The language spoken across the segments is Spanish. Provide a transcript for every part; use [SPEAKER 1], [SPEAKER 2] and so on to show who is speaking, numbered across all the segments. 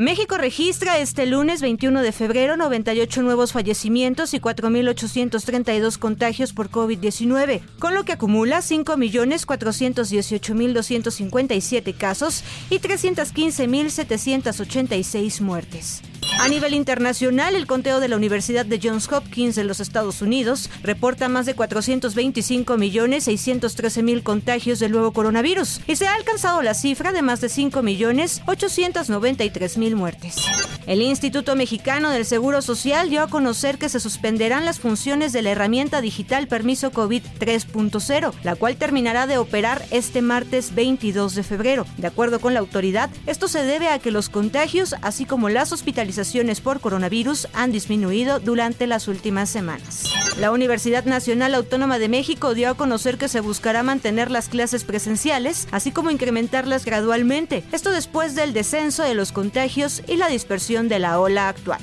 [SPEAKER 1] México registra este lunes 21 de febrero 98 nuevos fallecimientos y 4.832 contagios por COVID-19, con lo que acumula 5.418.257 casos y 315.786 muertes. A nivel internacional, el conteo de la Universidad de Johns Hopkins en los Estados Unidos reporta más de 425 millones 613 mil contagios del nuevo coronavirus y se ha alcanzado la cifra de más de 5 millones 893 mil muertes. El Instituto Mexicano del Seguro Social dio a conocer que se suspenderán las funciones de la herramienta digital Permiso COVID 3.0, la cual terminará de operar este martes 22 de febrero. De acuerdo con la autoridad, esto se debe a que los contagios, así como las hospitalizaciones por coronavirus han disminuido durante las últimas semanas. La Universidad Nacional Autónoma de México dio a conocer que se buscará mantener las clases presenciales, así como incrementarlas gradualmente, esto después del descenso de los contagios y la dispersión de la ola actual.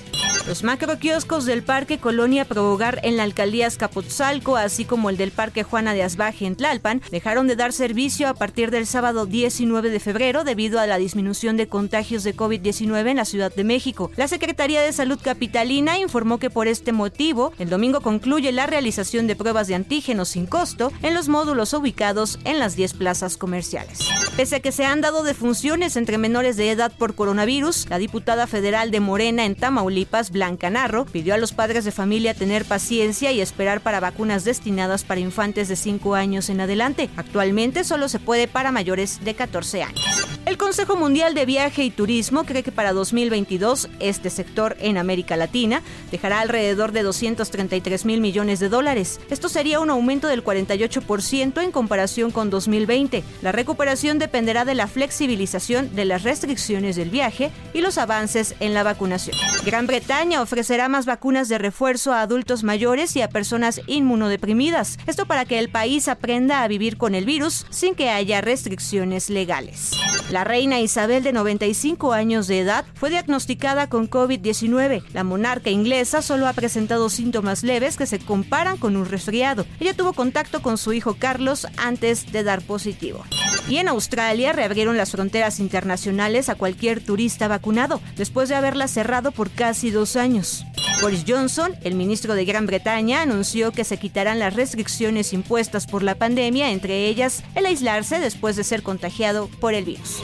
[SPEAKER 1] Los macroquioscos del Parque Colonia Probogar en la alcaldía Azcapotzalco, así como el del Parque Juana de Asbaje en Tlalpan, dejaron de dar servicio a partir del sábado 19 de febrero debido a la disminución de contagios de COVID-19 en la Ciudad de México. La Secretaría de Salud Capitalina informó que por este motivo, el domingo concluye la realización de pruebas de antígenos sin costo en los módulos ubicados en las 10 plazas comerciales. Pese a que se han dado defunciones entre menores de edad por coronavirus, la diputada federal de Morena en Tamaulipas, Blanca Narro, pidió a los padres de familia tener paciencia y esperar para vacunas destinadas para infantes de 5 años en adelante. Actualmente solo se puede para mayores de 14 años. El Consejo Mundial de Viaje y Turismo cree que para 2022 este sector en América Latina dejará alrededor de 233 mil millones de dólares. Esto sería un aumento del 48% en comparación con 2020. La recuperación dependerá de la flexibilización de las restricciones del viaje y los avances en la vacunación. Gran Bretaña ofrecerá más vacunas de refuerzo a adultos mayores y a personas inmunodeprimidas. Esto para que el país aprenda a vivir con el virus sin que haya restricciones legales. La reina Isabel, de 95 años de edad, fue diagnosticada con COVID-19. La monarca inglesa solo ha presentado síntomas leves que se comparan con un resfriado. Ella tuvo contacto con su hijo Carlos antes de dar positivo. Y en Australia reabrieron las fronteras internacionales a cualquier turista vacunado, después de haberlas cerrado por casi dos años. Boris Johnson, el ministro de Gran Bretaña, anunció que se quitarán las restricciones impuestas por la pandemia, entre ellas el aislarse después de ser contagiado por el virus.